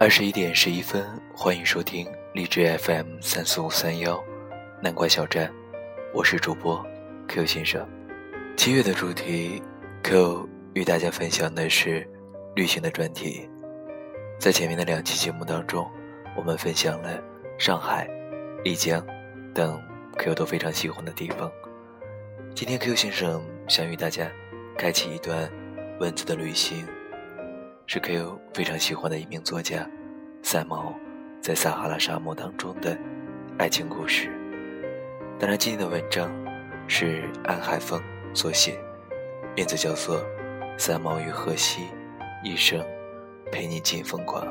二十一点十一分，欢迎收听荔枝 FM 三四五三幺南瓜小站，我是主播 Q 先生。七月的主题，Q 与大家分享的是旅行的专题。在前面的两期节目当中，我们分享了上海、丽江等 Q 都非常喜欢的地方。今天 Q 先生想与大家开启一段文字的旅行。是 K.O. 非常喜欢的一名作家，三毛在撒哈拉沙漠当中的爱情故事。当然，今天的文章是安海峰所写，名字叫做《三毛与荷西，一生陪你尽疯狂》。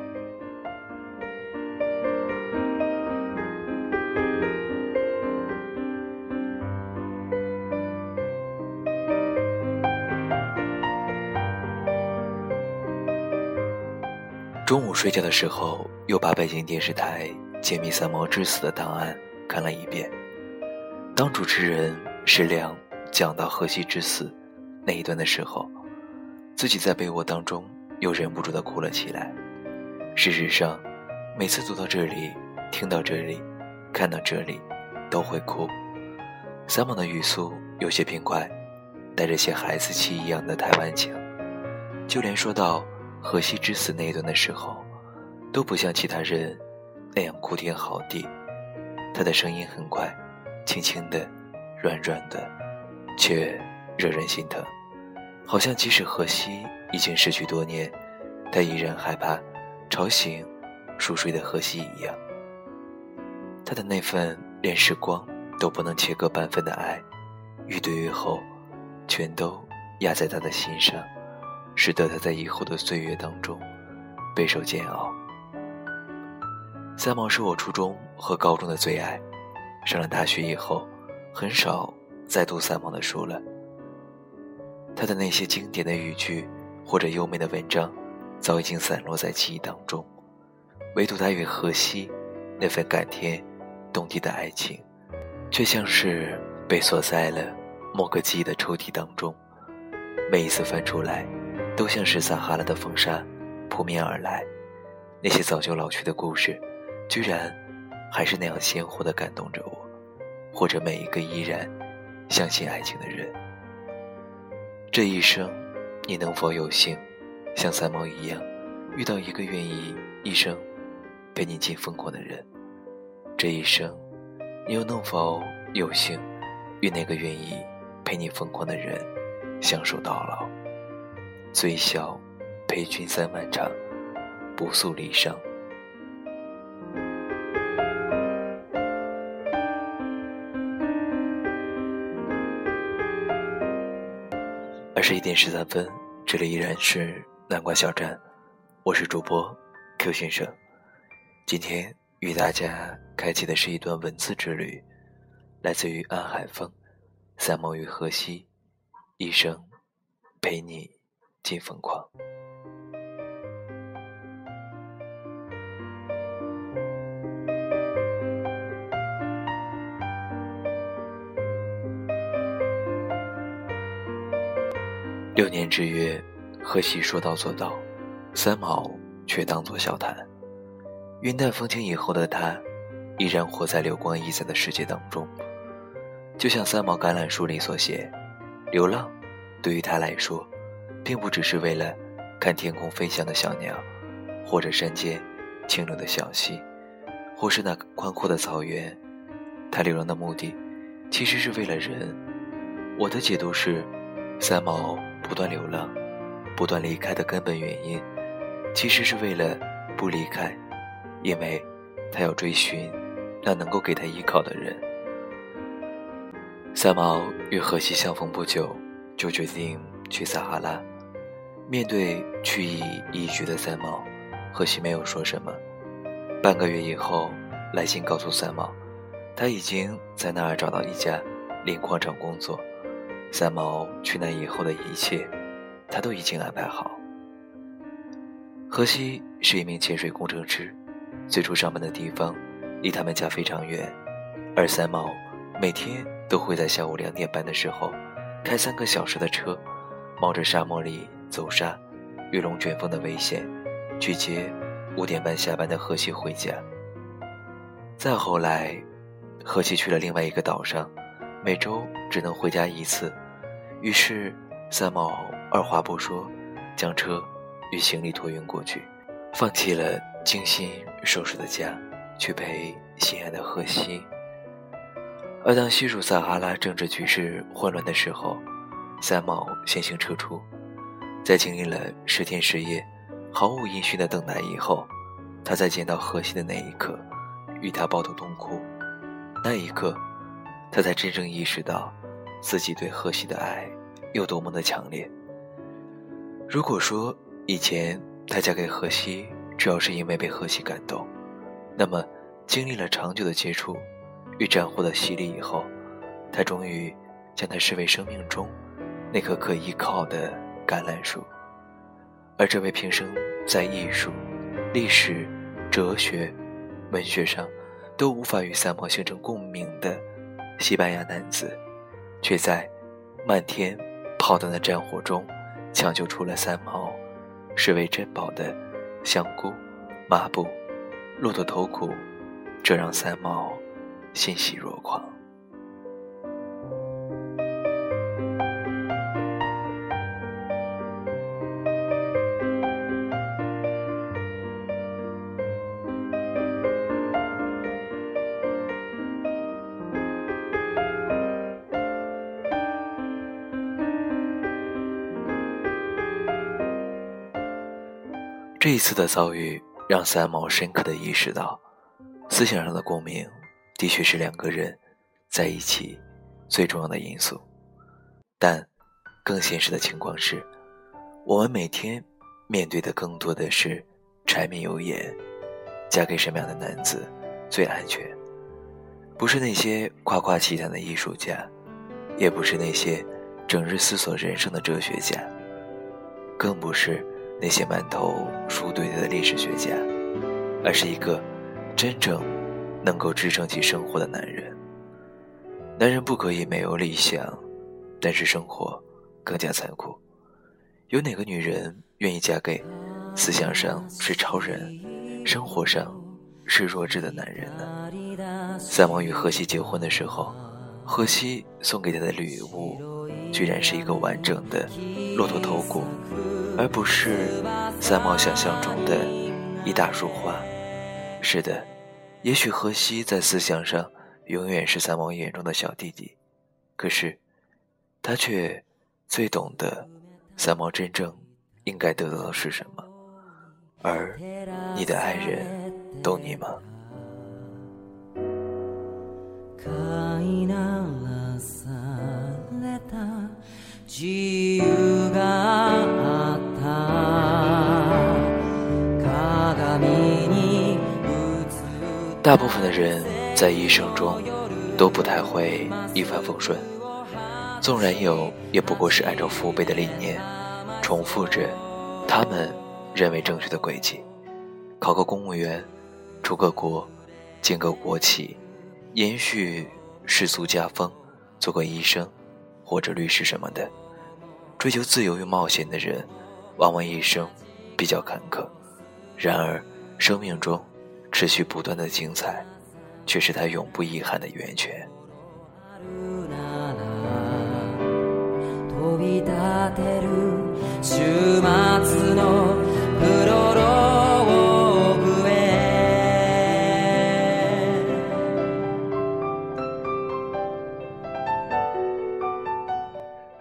中午睡觉的时候，又把北京电视台揭秘三毛之死的档案看了一遍。当主持人石良讲到荷西之死那一段的时候，自己在被窝当中又忍不住的哭了起来。事实上，每次读到这里、听到这里、看到这里，都会哭。三毛的语速有些偏快，带着些孩子气一样的台湾腔，就连说到。荷西之死那一段的时候，都不像其他人那样哭天嚎地。他的声音很快，轻轻的，软软的，却惹人心疼。好像即使荷西已经失去多年，他依然害怕吵醒熟睡的荷西一样。他的那份连时光都不能切割半分的爱，愈堆愈厚，全都压在他的心上。使得他在以后的岁月当中备受煎熬。三毛是我初中和高中的最爱，上了大学以后，很少再读三毛的书了。他的那些经典的语句或者优美的文章，早已经散落在记忆当中，唯独他与荷西那份感天动地的爱情，却像是被锁在了某个记忆的抽屉当中，每一次翻出来。都像是撒哈拉的风沙扑面而来，那些早就老去的故事，居然还是那样鲜活的感动着我，或者每一个依然相信爱情的人。这一生，你能否有幸像三毛一样，遇到一个愿意一生陪你尽疯狂的人？这一生，你又能否有幸与那个愿意陪你疯狂的人相守到老？最笑，陪君三万场，不诉离殇。二十一点十三分，这里依然是南瓜小站，我是主播 Q 先生。今天与大家开启的是一段文字之旅，来自于安海峰，三毛与荷西，一生陪你。尽疯狂。六年之约，荷西说到做到，三毛却当作笑谈。云淡风轻以后的他，依然活在流光溢彩的世界当中。就像三毛橄榄树里所写，流浪对于他来说。并不只是为了看天空飞翔的小鸟，或者山间清冷的小溪，或是那宽阔的草原。他流浪的目的，其实是为了人。我的解读是，三毛不断流浪、不断离开的根本原因，其实是为了不离开，因为他要追寻那能够给他依靠的人。三毛与荷西相逢不久，就决定去撒哈拉。面对去意已决的三毛，荷西没有说什么。半个月以后，来信告诉三毛，他已经在那儿找到一家磷矿厂工作。三毛去那以后的一切，他都已经安排好。荷西是一名潜水工程师，最初上班的地方离他们家非常远，而三毛每天都会在下午两点半的时候，开三个小时的车，冒着沙漠里。走沙、遇龙卷风的危险，去接五点半下班的荷西回家。再后来，荷西去了另外一个岛上，每周只能回家一次。于是，三毛二话不说，将车与行李托运过去，放弃了精心收拾的家，去陪心爱的荷西。而当西属撒哈拉政治局势混乱的时候，三毛先行撤出，在经历了十天十夜毫无音讯的等待以后，他在见到荷西的那一刻，与他抱头痛哭。那一刻，他才真正意识到。自己对荷西的爱有多么的强烈。如果说以前她嫁给荷西主要是因为被荷西感动，那么经历了长久的接触与战火的洗礼以后，他终于将他视为生命中那颗可依靠的橄榄树。而这位平生在艺术、历史、哲学、文学上都无法与三毛形成共鸣的西班牙男子。却在漫天炮弹的战火中，抢救出了三毛视为珍宝的香菇、抹布、骆驼头骨，这让三毛欣喜若狂。这一次的遭遇让三毛深刻的意识到，思想上的共鸣的确是两个人在一起最重要的因素。但更现实的情况是，我们每天面对的更多的是柴米油盐，嫁给什么样的男子最安全？不是那些夸夸其谈的艺术家，也不是那些整日思索人生的哲学家，更不是。那些满头书堆的历史学家，而是一个真正能够支撑起生活的男人。男人不可以没有理想，但是生活更加残酷。有哪个女人愿意嫁给思想上是超人、生活上是弱智的男人呢？三毛与荷西结婚的时候，荷西送给他的礼物，居然是一个完整的骆驼头骨。而不是三毛想象中的一大束花。是的，也许荷西在思想上永远是三毛眼中的小弟弟，可是他却最懂得三毛真正应该得到的是什么。而你的爱人懂你吗？大部分的人在一生中都不太会一帆风顺，纵然有，也不过是按照父辈的理念，重复着他们认为正确的轨迹，考个公务员，出个国，建个国企，延续世俗家风，做个医生或者律师什么的。追求自由与冒险的人，往往一生比较坎坷，然而生命中。持续不断的精彩，却是他永不遗憾的源泉。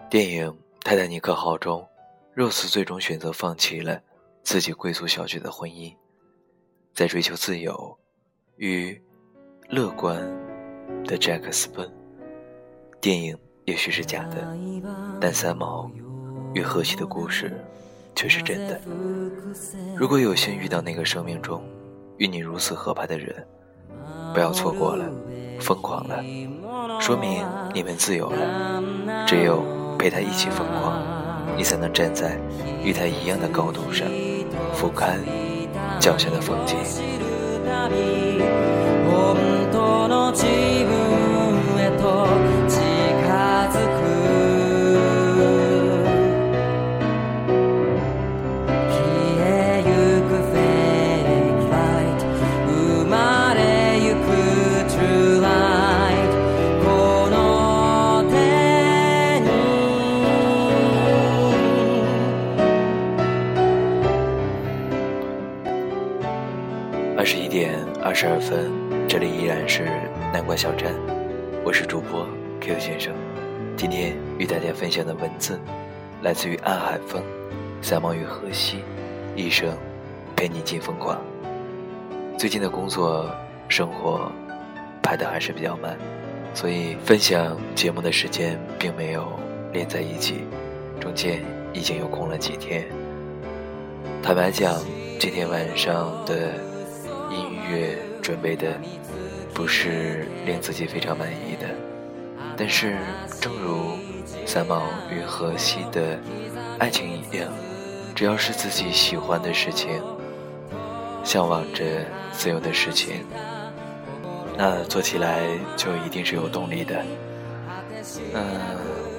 电影《泰坦尼克号》中，肉丝最终选择放弃了自己贵族小姐的婚姻。在追求自由与乐观的詹克斯奔，电影也许是假的，但三毛与荷西的故事却是真的。如果有幸遇到那个生命中与你如此合拍的人，不要错过了，疯狂了，说明你们自由了。只有陪他一起疯狂，你才能站在与他一样的高度上，俯瞰。脚下的风景。分，这里依然是南瓜小站，我是主播 Q 先生。今天与大家分享的文字，来自于暗海风，三毛与荷西，一生陪你尽疯狂。最近的工作生活排的还是比较慢，所以分享节目的时间并没有连在一起，中间已经有空了几天。坦白讲，今天晚上的音乐准备的不是令自己非常满意的，但是正如三毛与荷西的爱情一样，只要是自己喜欢的事情，向往着自由的事情，那做起来就一定是有动力的。嗯，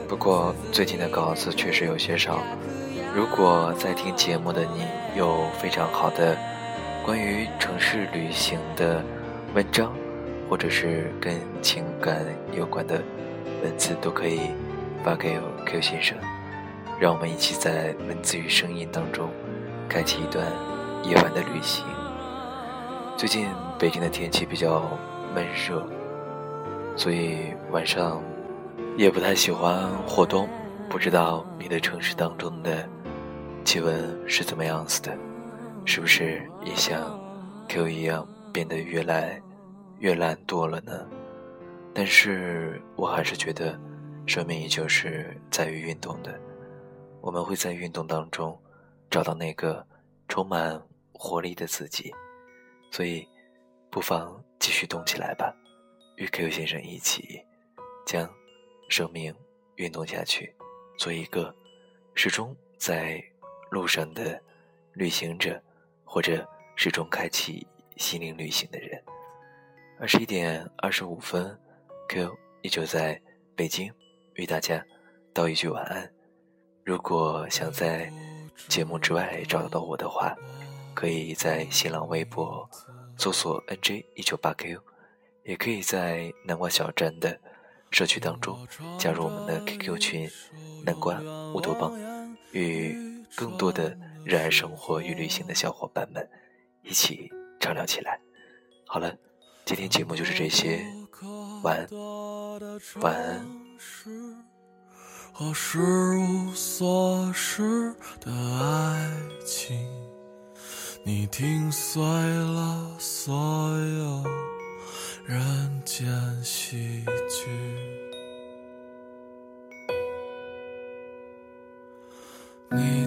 不过最近的稿子确实有些少。如果在听节目的你有非常好的关于城市旅行的文章，或者是跟情感有关的文字，都可以发给 Q 先生，让我们一起在文字与声音当中开启一段夜晚的旅行。最近北京的天气比较闷热，所以晚上也不太喜欢活动。不知道你的城市当中的。气温是怎么样子的？是不是也像 Q 一样变得越来越懒惰了呢？但是我还是觉得，生命依旧是在于运动的。我们会在运动当中找到那个充满活力的自己，所以不妨继续动起来吧，与 Q 先生一起将生命运动下去，做一个始终在。路上的旅行者，或者始终开启心灵旅行的人。二十一点二十五分，Q 依旧在北京，与大家道一句晚安。如果想在节目之外找到我的话，可以在新浪微博搜索 “nj 一九八 q”，也可以在南瓜小站的社区当中加入我们的 QQ 群“南瓜乌托邦”，与。更多的热爱生活与旅行的小伙伴们，一起畅聊起来。好了，今天节目就是这些，晚安，晚安。和失无所失的爱情，你听碎了所有人间喜剧。你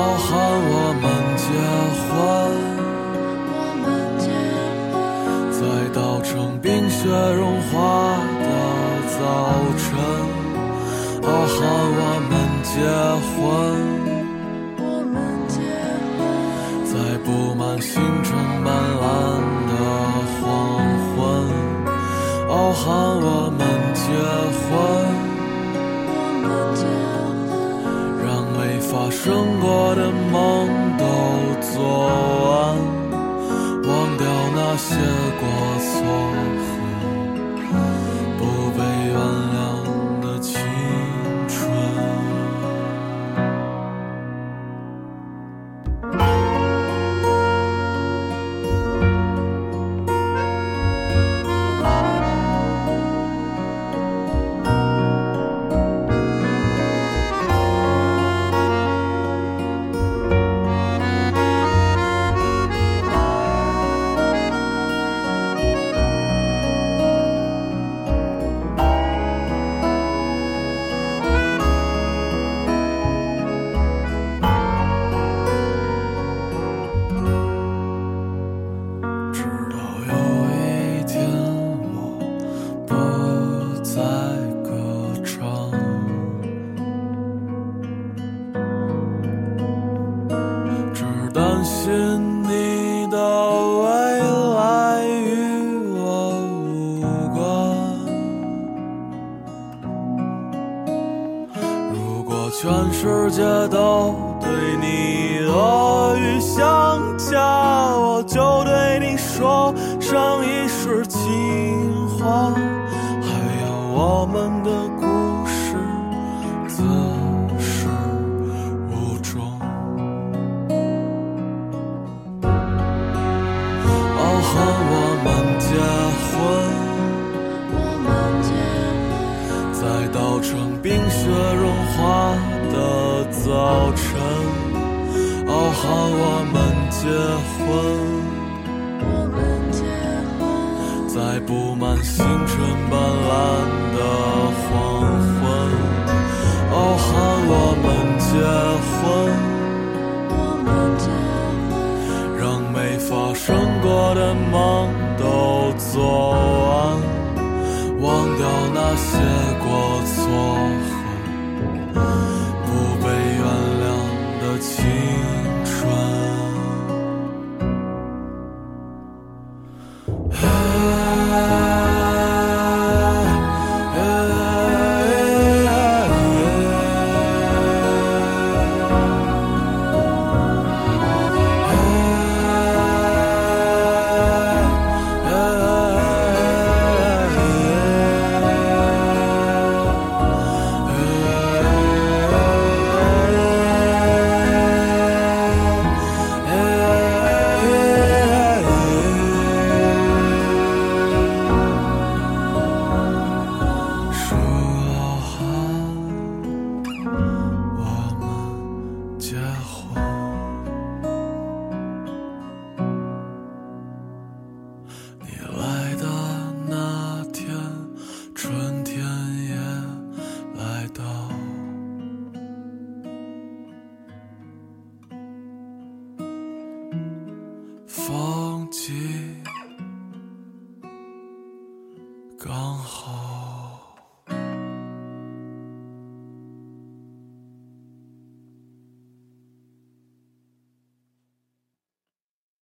傲寒我们结婚，在稻城冰雪融化的早晨。傲寒我们结婚。布满星辰斑斓的黄昏，傲寒我们结婚。发生过的梦都做完，忘掉那些过错。就对你说上一世情话。还有我们的故事，自始无终。哦，和我们结婚。我们结婚，在稻城冰雪融化的早晨，哦，和我们结婚。布满星辰斑斓的黄昏，傲，喊我们结婚。我们结婚，让没发生过的梦都做完，忘掉那些过错。